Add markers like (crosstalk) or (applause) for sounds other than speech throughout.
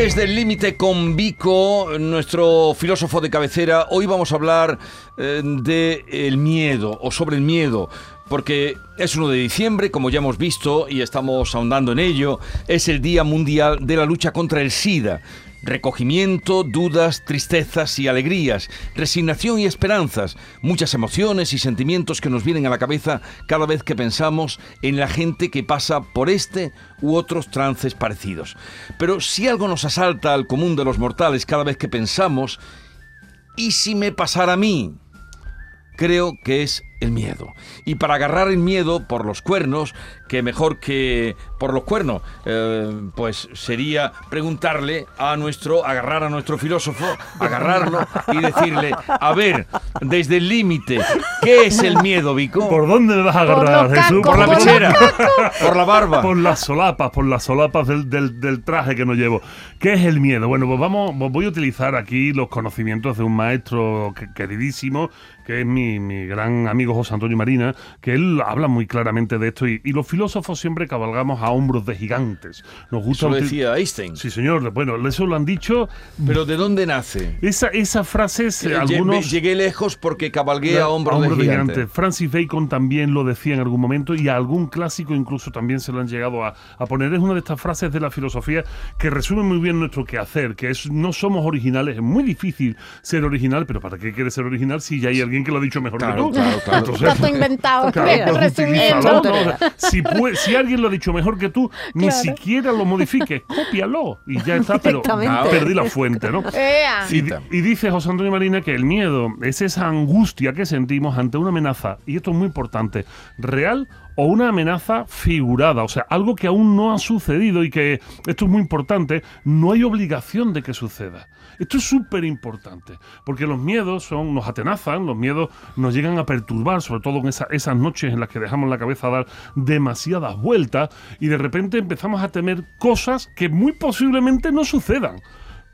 Desde el límite con Vico, nuestro filósofo de cabecera, hoy vamos a hablar eh, de el miedo o sobre el miedo, porque es 1 de diciembre, como ya hemos visto y estamos ahondando en ello, es el Día Mundial de la Lucha contra el SIDA. Recogimiento, dudas, tristezas y alegrías, resignación y esperanzas, muchas emociones y sentimientos que nos vienen a la cabeza cada vez que pensamos en la gente que pasa por este u otros trances parecidos. Pero si algo nos asalta al común de los mortales cada vez que pensamos, ¿y si me pasara a mí? Creo que es el miedo. Y para agarrar el miedo por los cuernos, que mejor que por los cuernos, eh, pues sería preguntarle a nuestro, agarrar a nuestro filósofo, (laughs) agarrarlo y decirle, a ver, desde el límite, ¿qué es el miedo, Vico? ¿Por dónde me vas a agarrar, Jesús? Por la pechera, por la barba. Por las solapas, por las solapas del, del, traje que no llevo. ¿Qué es el miedo? Bueno, pues vamos, pues voy a utilizar aquí los conocimientos de un maestro queridísimo, que es mi, mi gran amigo José Antonio Marina, que él habla muy claramente de esto y, los filósofos siempre cabalgamos a hombros de gigantes. Nos gusta eso decía Einstein. Sí, señor. Bueno, eso lo han dicho. Pero ¿de dónde nace? Esa, esa frase eh, algunos... Llegué lejos porque cabalgué a hombros, de, gigantes. Francis Bacon también lo decía en algún momento y a algún clásico incluso también se lo han llegado a, a poner. Es una de estas frases de la filosofía que resume muy bien nuestro quehacer, que es no somos originales. Es muy difícil ser original, pero ¿para qué quieres ser original si ya hay alguien que lo ha dicho mejor que tú? Claro, claro. Entonces, inventado, (laughs) resumiendo. si, alguien lo ha dicho mejor que tú, ni siquiera lo modifiques, (laughs) cópialo y ya está, pero perdí la fuente, ¿no? Y, y, dice José Antonio Marina que el miedo es esa angustia que sentimos ante una amenaza, y esto es muy importante, real o una amenaza figurada, o sea, algo que aún no ha sucedido y que, esto es muy importante, no hay obligación de que suceda. Esto es súper importante, porque los miedos son, nos atenazan, los miedos nos llegan a perturbar, sobre todo en esas noches en las que dejamos la cabeza dar demasiadas vueltas y de repente empezamos a temer cosas que muy posiblemente no sucedan.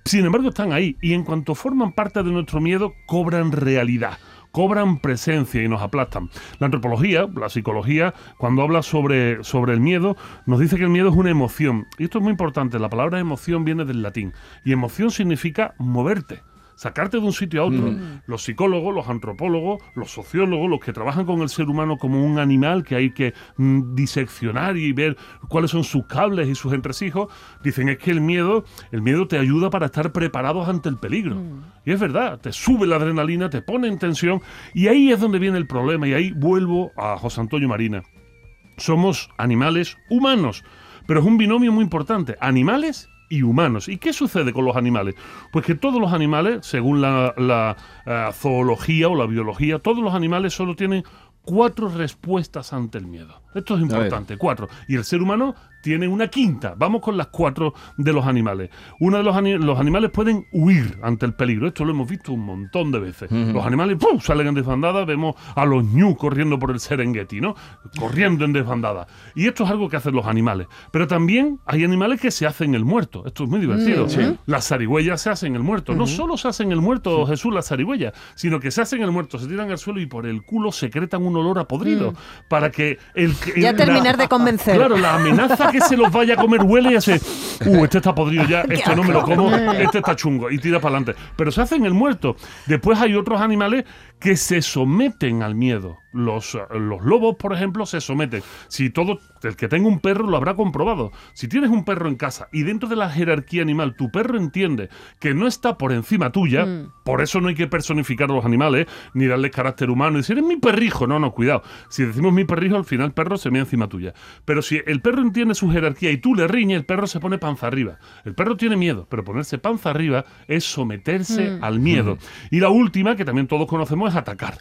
Sin embargo, están ahí y en cuanto forman parte de nuestro miedo, cobran realidad cobran presencia y nos aplastan. La antropología, la psicología, cuando habla sobre, sobre el miedo, nos dice que el miedo es una emoción. Y esto es muy importante, la palabra emoción viene del latín. Y emoción significa moverte sacarte de un sitio a otro. Mm. Los psicólogos, los antropólogos, los sociólogos, los que trabajan con el ser humano como un animal que hay que mm, diseccionar y ver cuáles son sus cables y sus entresijos, dicen es que el miedo, el miedo te ayuda para estar preparados ante el peligro. Mm. Y es verdad, te sube la adrenalina, te pone en tensión y ahí es donde viene el problema y ahí vuelvo a José Antonio Marina. Somos animales humanos, pero es un binomio muy importante, animales y humanos. ¿Y qué sucede con los animales? Pues que todos los animales, según la, eh, zoología o la biología, todos los animales solo tienen cuatro respuestas ante el miedo. Esto es importante, cuatro. Y el ser humano tiene una quinta. Vamos con las cuatro de los animales. Uno de los, los animales pueden huir ante el peligro. Esto lo hemos visto un montón de veces. Los animales ¡pum! salen en desbandada. Vemos a los ñu corriendo por el Serengeti, ¿no? Corriendo en desbandada. Y esto es algo que hacen los animales. Pero también hay animales que se hacen el muerto. Esto es muy divertido. Las zarigüeyas se hacen el muerto. No solo se hacen el muerto, Jesús, las zarigüeyas, sino que se hacen el muerto, se tiran al suelo y por el culo secretan un olor a podrido. Mm. Para que el ya terminar de convencer. Claro, la amenaza que se los vaya a comer huele y hace, uh, este está podrido ya, (laughs) este no me lo como, (laughs) este está chungo, y tira para adelante. Pero se hacen el muerto. Después hay otros animales que se someten al miedo. Los, los, lobos, por ejemplo, se someten. Si todo, el que tenga un perro lo habrá comprobado. Si tienes un perro en casa y dentro de la jerarquía animal tu perro entiende que no está por encima tuya, mm. por eso no hay que personificar a los animales ni darles carácter humano y decir, es mi perrijo. No, no, cuidado. Si decimos mi perrijo, al final el perro se me encima tuya. Pero si el perro entiende su jerarquía y tú le riñes, el perro se pone panza arriba. El perro tiene miedo, pero ponerse panza arriba es someterse mm. al miedo. Y la última, que también todos conocemos, es atacar.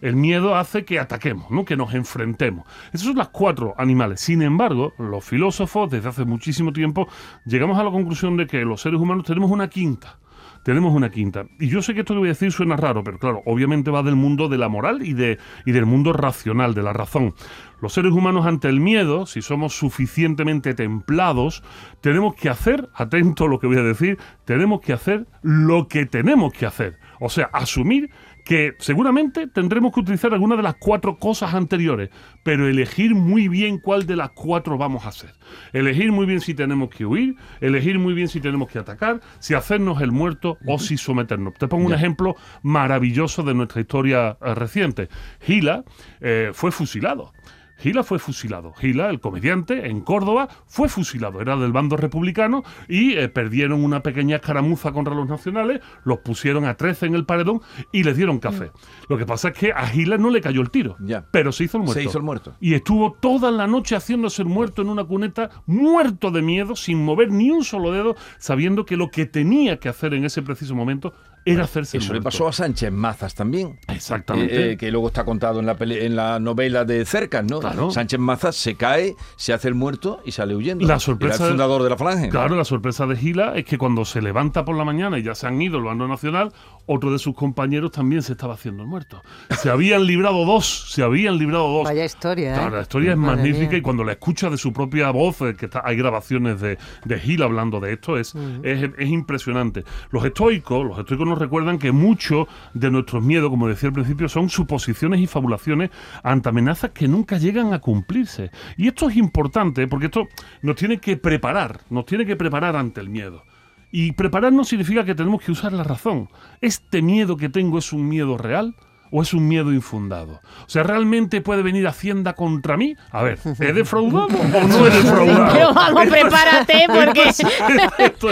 El miedo hace que ataquemos, ¿no? que nos enfrentemos. Esas son las cuatro animales. Sin embargo, los filósofos desde hace muchísimo tiempo llegamos a la conclusión de que los seres humanos tenemos una quinta tenemos una quinta. Y yo sé que esto que voy a decir suena raro, pero claro, obviamente va del mundo de la moral y, de, y del mundo racional, de la razón. Los seres humanos ante el miedo, si somos suficientemente templados, tenemos que hacer, atento a lo que voy a decir, tenemos que hacer lo que tenemos que hacer. O sea, asumir que seguramente tendremos que utilizar alguna de las cuatro cosas anteriores, pero elegir muy bien cuál de las cuatro vamos a hacer. Elegir muy bien si tenemos que huir, elegir muy bien si tenemos que atacar, si hacernos el muerto o si someternos. Te pongo un ejemplo maravilloso de nuestra historia eh, reciente. Gila eh, fue fusilado. Gila fue fusilado. Gila, el comediante, en Córdoba, fue fusilado. Era del bando republicano y eh, perdieron una pequeña escaramuza contra los nacionales, los pusieron a 13 en el paredón y les dieron café. Mm. Lo que pasa es que a Gila no le cayó el tiro, pero se hizo el muerto. Se hizo el muerto. Y estuvo toda la noche haciéndose el muerto en una cuneta, muerto de miedo, sin mover ni un solo dedo, sabiendo que lo que tenía que hacer en ese preciso momento era hacerse Eso le pasó a Sánchez Mazas también. Exactamente. Eh, eh, que luego está contado en la, en la novela de Cercas, ¿no? Claro. Sánchez Mazas se cae, se hace el muerto y sale huyendo. La sorpresa era el fundador de la Falange. Claro, la sorpresa de Gila es que cuando se levanta por la mañana y ya se han ido el bando nacional, otro de sus compañeros también se estaba haciendo el muerto. Se habían (laughs) librado dos, se habían librado dos. Vaya historia, ¿eh? la historia es magnífica y cuando la escucha de su propia voz, eh, que está, hay grabaciones de, de Gil hablando de esto, es, es, es, impresionante. Los estoicos, los estoicos recuerdan que mucho de nuestros miedos, como decía al principio, son suposiciones y fabulaciones ante amenazas que nunca llegan a cumplirse. Y esto es importante porque esto nos tiene que preparar, nos tiene que preparar ante el miedo. Y prepararnos significa que tenemos que usar la razón. ¿Este miedo que tengo es un miedo real? O es un miedo infundado? O sea, ¿realmente puede venir Hacienda contra mí? A ver, ¿he defraudado o no he (laughs) defraudado? Pero vamos, prepárate porque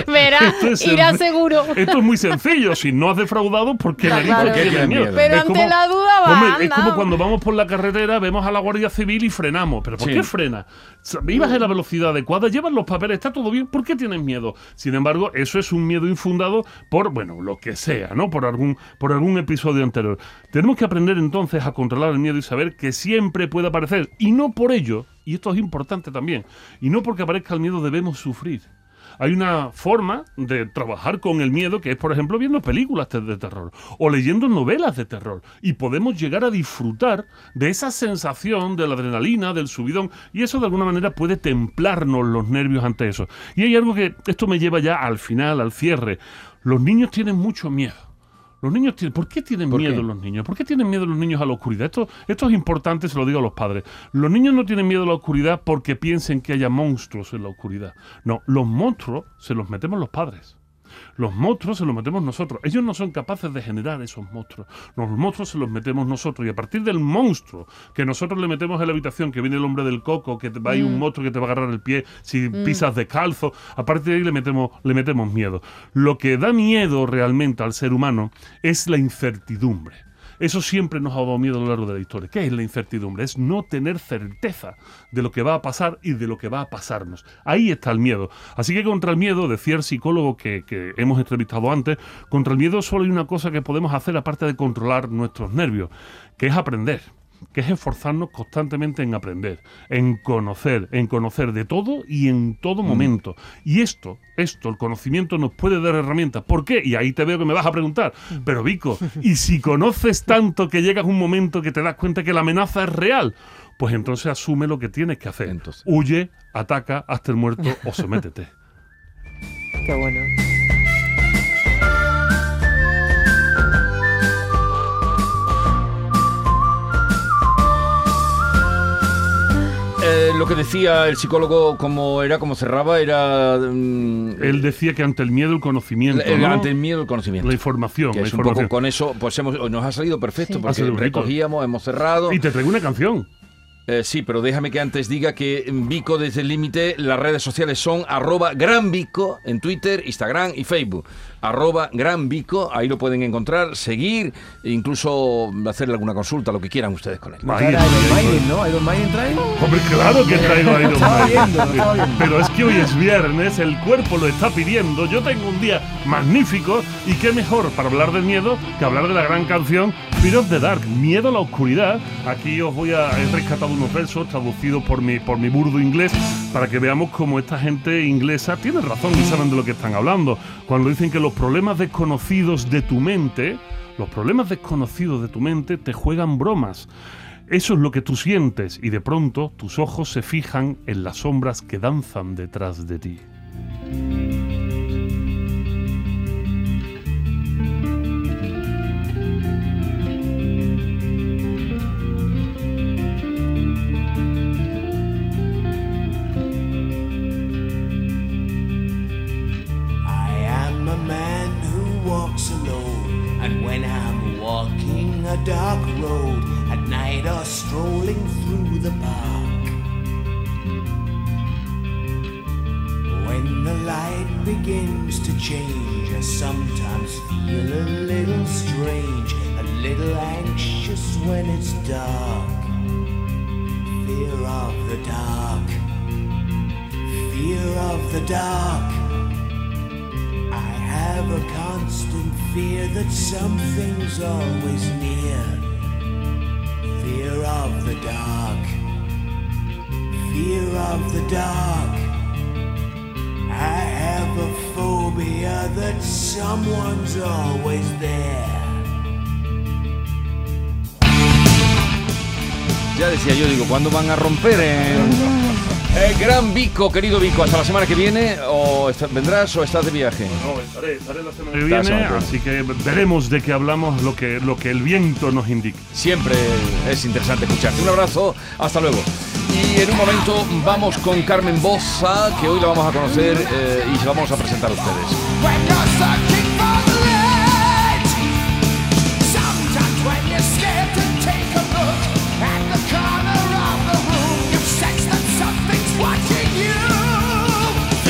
(laughs) verás, irá seguro. Esto es muy sencillo. Si no has defraudado, ¿por qué me claro. que tienes miedo? Pero ante la duda va. es como cuando vamos por la carretera, vemos a la Guardia Civil y frenamos. ¿Pero por qué frena? Ibas a la velocidad adecuada, llevas los papeles, está todo bien. ¿Por qué tienes miedo? Sin embargo, eso es un miedo infundado por, bueno, lo que sea, ¿no? Por algún, por algún episodio anterior. Tenemos que aprender entonces a controlar el miedo y saber que siempre puede aparecer. Y no por ello, y esto es importante también, y no porque aparezca el miedo debemos sufrir. Hay una forma de trabajar con el miedo que es, por ejemplo, viendo películas de terror o leyendo novelas de terror. Y podemos llegar a disfrutar de esa sensación de la adrenalina, del subidón, y eso de alguna manera puede templarnos los nervios ante eso. Y hay algo que esto me lleva ya al final, al cierre. Los niños tienen mucho miedo los niños tienen, ¿por qué tienen miedo los niños? ¿Por qué tienen miedo los niños a la oscuridad? Esto, esto es importante, se lo digo a los padres. Los niños no tienen miedo a la oscuridad porque piensen que haya monstruos en la oscuridad. No, los monstruos se los metemos los padres. Los monstruos se los metemos nosotros. Ellos no son capaces de generar esos monstruos. Los monstruos se los metemos nosotros. Y a partir del monstruo que nosotros le metemos en la habitación, que viene el hombre del coco, que va hay un mm. monstruo que te va a agarrar el pie si mm. pisas descalzo, a partir de ahí le metemos, le metemos miedo. Lo que da miedo realmente al ser humano es la incertidumbre. Eso siempre nos ha dado miedo a lo largo de la historia. ¿Qué es la incertidumbre? Es no tener certeza de lo que va a pasar y de lo que va a pasarnos. Ahí está el miedo. Así que contra el miedo, decía el psicólogo que, que hemos entrevistado antes, contra el miedo solo hay una cosa que podemos hacer aparte de controlar nuestros nervios, que es aprender que es esforzarnos constantemente en aprender, en conocer, en conocer de todo y en todo mm. momento. Y esto, esto, el conocimiento nos puede dar herramientas. ¿Por qué? Y ahí te veo que me vas a preguntar, mm. pero Vico, (laughs) ¿y si conoces tanto que llegas a un momento que te das cuenta que la amenaza es real? Pues entonces asume lo que tienes que hacer. Huye, ataca, hazte el muerto o sométete. (laughs) Qué bueno. Lo que decía el psicólogo, como era, como cerraba, era. Mm, Él decía que ante el miedo el conocimiento. Ante el miedo el conocimiento. La información. es un poco con eso, pues hemos, nos ha salido perfecto, porque recogíamos, hemos cerrado. Y te traigo una canción. Eh, sí, pero déjame que antes diga que Vico desde el límite, las redes sociales son arroba gran Vico en Twitter, Instagram y Facebook. Arroba gran Vico, ahí lo pueden encontrar, seguir e incluso hacerle alguna consulta, lo que quieran ustedes con él. Iron Maiden, ¿no? Iron Maiden trae. Hombre, claro que traigo Iron Maiden. Pero es que hoy es viernes, el cuerpo lo está pidiendo. Yo tengo un día magnífico y qué mejor para hablar del miedo que hablar de la gran canción Fear of the Dark, Miedo a la Oscuridad. Aquí os voy a rescatar unos versos traducidos por mi, por mi burdo inglés para que veamos cómo esta gente inglesa tiene razón y saben de lo que están hablando. Cuando dicen que los problemas desconocidos de tu mente, los problemas desconocidos de tu mente te juegan bromas. Eso es lo que tú sientes y de pronto tus ojos se fijan en las sombras que danzan detrás de ti. Night or strolling through the park. When the light begins to change, I sometimes feel a little strange, a little anxious when it's dark. Fear of the dark, fear of the dark. I have a constant fear that something's always near. Fear of the dark, fear of the dark. I have a phobia that someone's always there. Ya decía yo, digo, ¿cuándo van a romper? Eh, gran Vico, querido Vico, hasta la semana que viene, o vendrás o estás de viaje. No, estaré, estaré la semana que viene, así que veremos de qué hablamos, lo que, lo que el viento nos indique. Siempre es interesante escucharte. Un abrazo, hasta luego. Y en un momento vamos con Carmen Bossa, que hoy la vamos a conocer eh, y se vamos a presentar a ustedes.